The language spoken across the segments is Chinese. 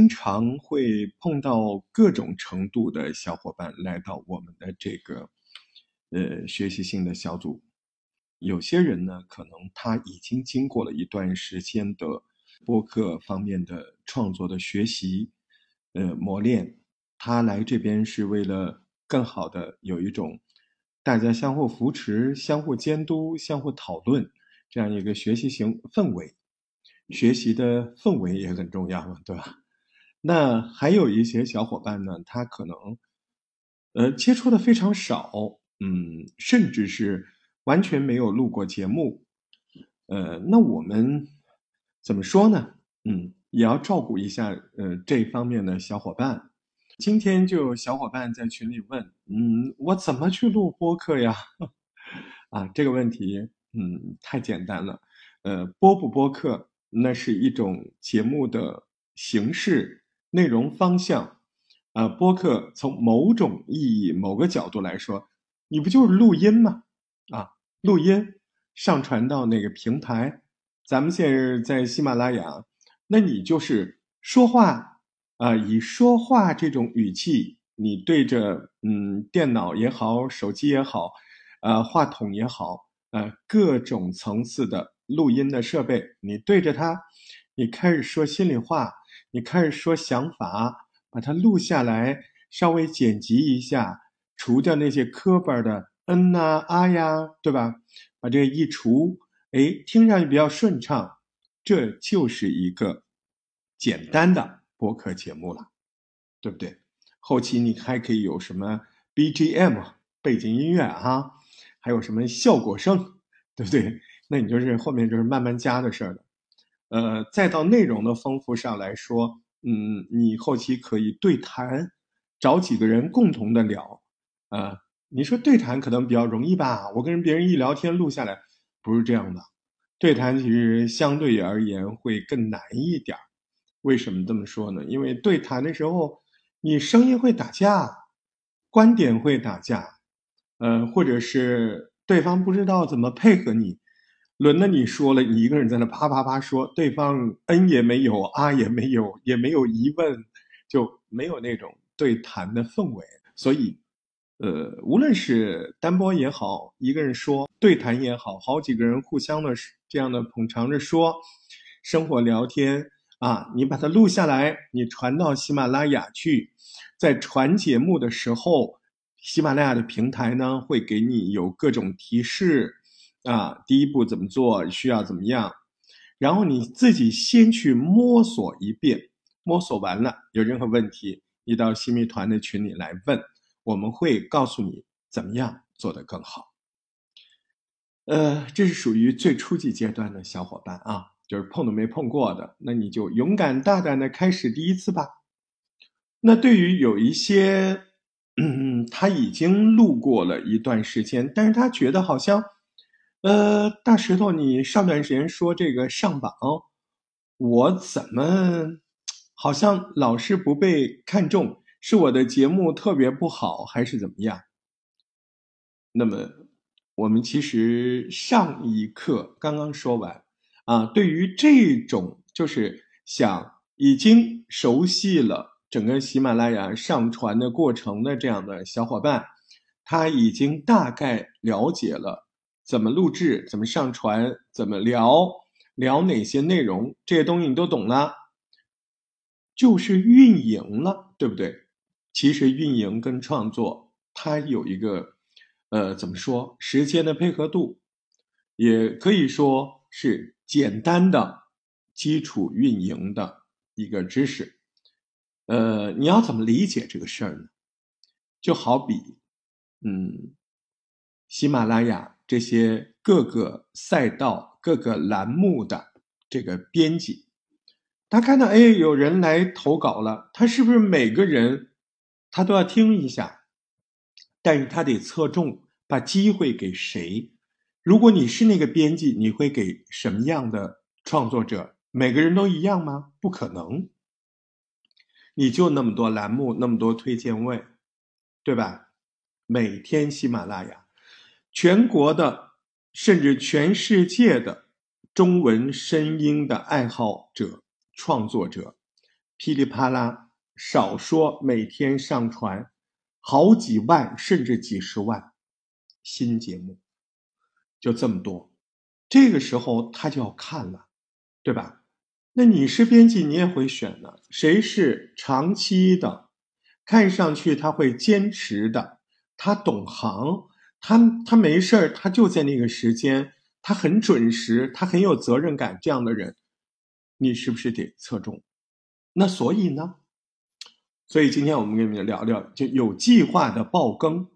经常会碰到各种程度的小伙伴来到我们的这个呃学习性的小组。有些人呢，可能他已经经过了一段时间的播客方面的创作的学习，呃磨练，他来这边是为了更好的有一种大家相互扶持、相互监督、相互讨论这样一个学习型氛围。学习的氛围也很重要嘛，对吧？那还有一些小伙伴呢，他可能，呃，接触的非常少，嗯，甚至是完全没有录过节目，呃，那我们怎么说呢？嗯，也要照顾一下，呃，这方面的小伙伴。今天就有小伙伴在群里问，嗯，我怎么去录播客呀？啊，这个问题，嗯，太简单了，呃，播不播客，那是一种节目的形式。内容方向，啊，播客从某种意义、某个角度来说，你不就是录音吗？啊，录音上传到那个平台，咱们现在在喜马拉雅，那你就是说话啊，以说话这种语气，你对着嗯电脑也好，手机也好，呃话筒也好，呃各种层次的录音的设备，你对着它，你开始说心里话。你开始说想法，把它录下来，稍微剪辑一下，除掉那些磕巴的嗯呐啊呀，对吧？把这个一除，哎，听上去比较顺畅，这就是一个简单的播客节目了，对不对？后期你还可以有什么 BGM 背景音乐啊，还有什么效果声，对不对？那你就是后面就是慢慢加的事儿了。呃，再到内容的丰富上来说，嗯，你后期可以对谈，找几个人共同的聊，啊，你说对谈可能比较容易吧？我跟别人一聊天录下来，不是这样的，对谈其实相对而言会更难一点儿为什么这么说呢？因为对谈的时候，你声音会打架，观点会打架，呃，或者是对方不知道怎么配合你。轮到你说了，你一个人在那啪啪啪说，对方嗯也没有，啊也没有，也没有疑问，就没有那种对谈的氛围。所以，呃，无论是单播也好，一个人说对谈也好，好几个人互相的这样的捧场着说，生活聊天啊，你把它录下来，你传到喜马拉雅去，在传节目的时候，喜马拉雅的平台呢会给你有各种提示。啊，第一步怎么做？需要怎么样？然后你自己先去摸索一遍，摸索完了有任何问题，你到新密团的群里来问，我们会告诉你怎么样做得更好。呃，这是属于最初级阶段的小伙伴啊，就是碰都没碰过的，那你就勇敢大胆的开始第一次吧。那对于有一些，嗯，他已经录过了一段时间，但是他觉得好像。呃，大石头，你上段时间说这个上榜，我怎么好像老是不被看中？是我的节目特别不好，还是怎么样？那么，我们其实上一课刚刚说完啊，对于这种就是想已经熟悉了整个喜马拉雅上传的过程的这样的小伙伴，他已经大概了解了。怎么录制？怎么上传？怎么聊？聊哪些内容？这些东西你都懂了，就是运营了，对不对？其实运营跟创作，它有一个，呃，怎么说？时间的配合度，也可以说是简单的基础运营的一个知识。呃，你要怎么理解这个事儿呢？就好比，嗯，喜马拉雅。这些各个赛道、各个栏目的这个编辑，他看到哎，有人来投稿了，他是不是每个人他都要听一下？但是他得侧重，把机会给谁？如果你是那个编辑，你会给什么样的创作者？每个人都一样吗？不可能，你就那么多栏目，那么多推荐位，对吧？每天喜马拉雅。全国的，甚至全世界的中文声音的爱好者、创作者，噼里啪啦，少说每天上传好几万甚至几十万新节目，就这么多。这个时候他就要看了，对吧？那你是编辑，你也会选的。谁是长期的？看上去他会坚持的，他懂行，他他没事儿，他就在那个时间，他很准时，他很有责任感，这样的人，你是不是得侧重？那所以呢？所以今天我们跟你们聊聊，就有计划的爆更，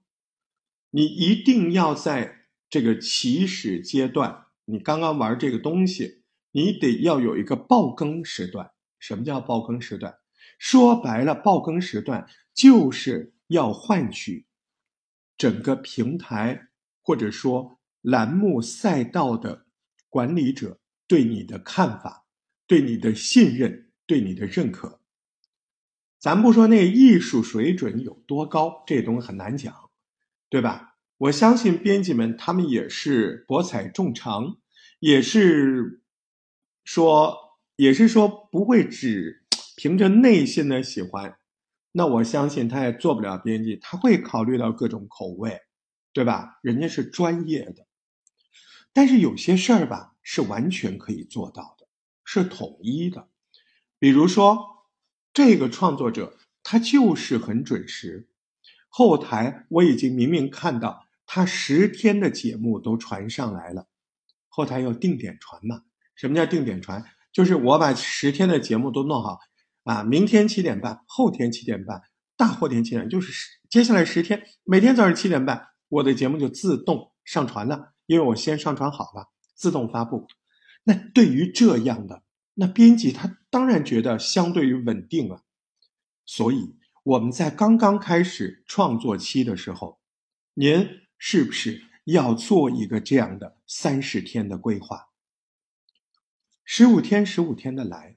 你一定要在这个起始阶段，你刚刚玩这个东西。你得要有一个爆更时段。什么叫爆更时段？说白了，爆更时段就是要换取整个平台或者说栏目赛道的管理者对你的看法、对你的信任、对你的认可。咱不说那艺术水准有多高，这东西很难讲，对吧？我相信编辑们他们也是博采众长，也是。说也是说不会只凭着内心的喜欢，那我相信他也做不了编辑，他会考虑到各种口味，对吧？人家是专业的，但是有些事儿吧是完全可以做到的，是统一的。比如说这个创作者他就是很准时，后台我已经明明看到他十天的节目都传上来了，后台要定点传嘛。什么叫定点传？就是我把十天的节目都弄好，啊，明天七点半，后天七点半，大后天七点，就是接下来十天，每天早上七点半，我的节目就自动上传了，因为我先上传好了，自动发布。那对于这样的，那编辑他当然觉得相对于稳定了。所以我们在刚刚开始创作期的时候，您是不是要做一个这样的三十天的规划？十五天，十五天的来，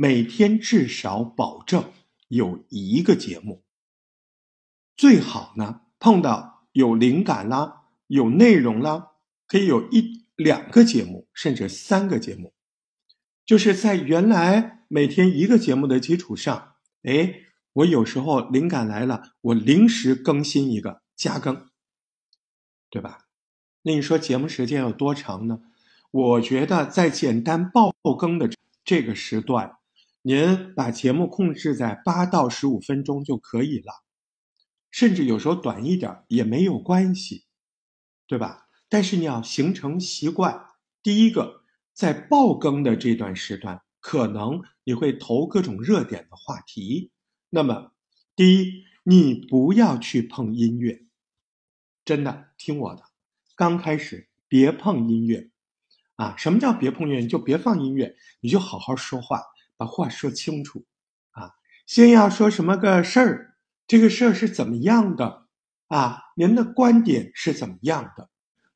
每天至少保证有一个节目。最好呢，碰到有灵感啦，有内容啦，可以有一两个节目，甚至三个节目。就是在原来每天一个节目的基础上，哎，我有时候灵感来了，我临时更新一个，加更，对吧？那你说节目时间有多长呢？我觉得在简单爆更的这个时段，您把节目控制在八到十五分钟就可以了，甚至有时候短一点也没有关系，对吧？但是你要形成习惯。第一个，在爆更的这段时段，可能你会投各种热点的话题。那么，第一，你不要去碰音乐，真的听我的，刚开始别碰音乐。啊，什么叫别碰音乐？你就别放音乐，你就好好说话，把话说清楚。啊，先要说什么个事儿？这个事儿是怎么样的？啊，您的观点是怎么样的？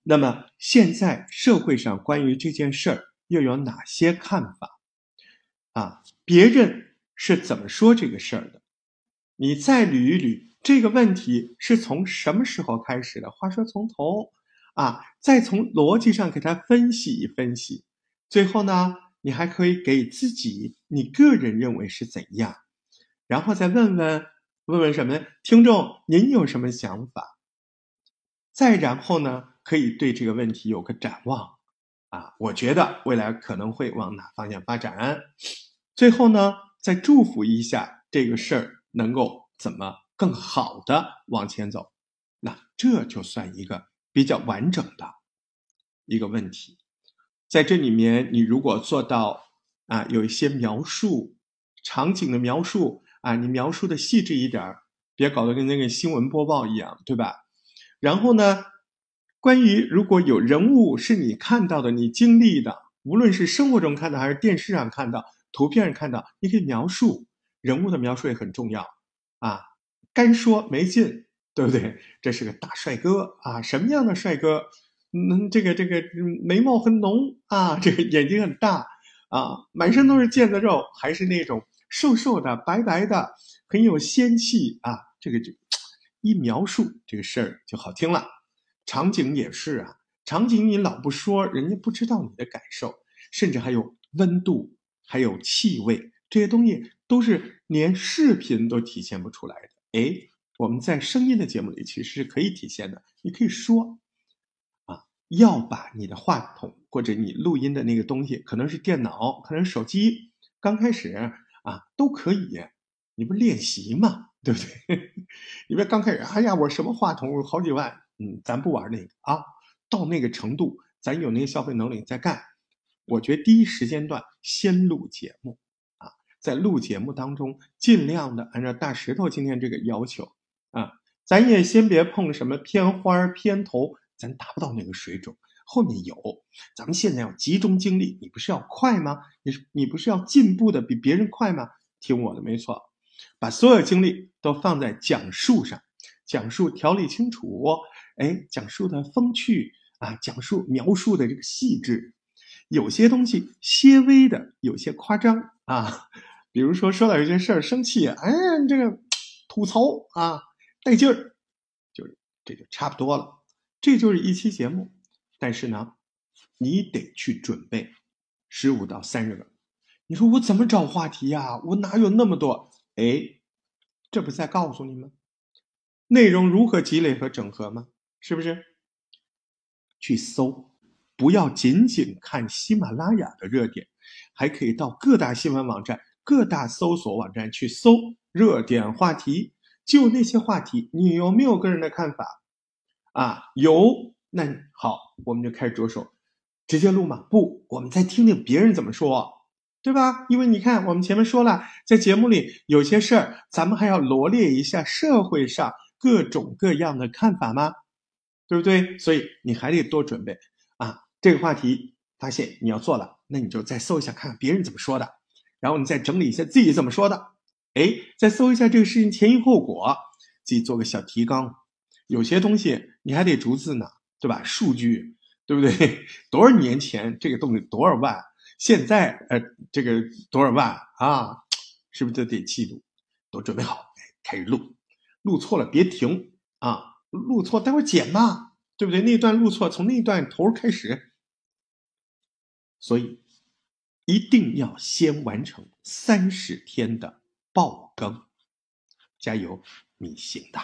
那么现在社会上关于这件事儿又有哪些看法？啊，别人是怎么说这个事儿的？你再捋一捋这个问题是从什么时候开始的？话说从头。啊，再从逻辑上给他分析一分析，最后呢，你还可以给自己你个人认为是怎样，然后再问问问问什么听众您有什么想法，再然后呢，可以对这个问题有个展望，啊，我觉得未来可能会往哪方向发展，最后呢，再祝福一下这个事儿能够怎么更好的往前走，那这就算一个。比较完整的一个问题，在这里面，你如果做到啊，有一些描述场景的描述啊，你描述的细致一点别搞得跟那个新闻播报一样，对吧？然后呢，关于如果有人物是你看到的、你经历的，无论是生活中看到还是电视上看到、图片上看到，你可以描述人物的描述也很重要啊，干说没劲。对不对？这是个大帅哥啊！什么样的帅哥？嗯，这个这个眉毛很浓啊，这个眼睛很大啊，满身都是腱子肉，还是那种瘦瘦的、白白的，很有仙气啊！这个就一描述这个事儿就好听了。场景也是啊，场景你老不说，人家不知道你的感受，甚至还有温度，还有气味，这些东西都是连视频都体现不出来的。哎，我们在声音的节目里其实是可以体现的。你可以说，要把你的话筒或者你录音的那个东西，可能是电脑，可能是手机，刚开始啊都可以，你不练习嘛，对不对？你别刚开始，哎呀，我什么话筒我好几万，嗯，咱不玩那个啊，到那个程度，咱有那个消费能力再干。我觉得第一时间段先录节目啊。在录节目当中，尽量的按照大石头今天这个要求啊，咱也先别碰什么片花片头，咱达不到那个水准。后面有，咱们现在要集中精力。你不是要快吗？你你不是要进步的比别人快吗？听我的，没错，把所有精力都放在讲述上，讲述条理清楚，哎，讲述的风趣啊，讲述描述的这个细致，有些东西些微的，有些夸张啊。比如说，说到一件事儿生气，哎，这个吐槽啊，带劲儿，就是这就差不多了。这就是一期节目，但是呢，你得去准备十五到三十个。你说我怎么找话题呀？我哪有那么多？哎，这不是在告诉你吗？内容如何积累和整合吗？是不是？去搜，不要仅仅看喜马拉雅的热点，还可以到各大新闻网站。各大搜索网站去搜热点话题，就那些话题，你有没有个人的看法？啊，有，那好，我们就开始着手，直接录嘛？不，我们再听听别人怎么说，对吧？因为你看，我们前面说了，在节目里有些事儿，咱们还要罗列一下社会上各种各样的看法吗？对不对？所以你还得多准备啊。这个话题发现你要做了，那你就再搜一下，看看别人怎么说的。然后你再整理一下自己怎么说的，哎，再搜一下这个事情前因后果，自己做个小提纲。有些东西你还得逐字呢，对吧？数据，对不对？多少年前这个东西多少万，现在呃这个多少万啊？是不是都得记录？都准备好，开始录。录错了别停啊！录错待会剪嘛，对不对？那段录错，从那段头开始。所以。一定要先完成三十天的爆更，加油，你行的。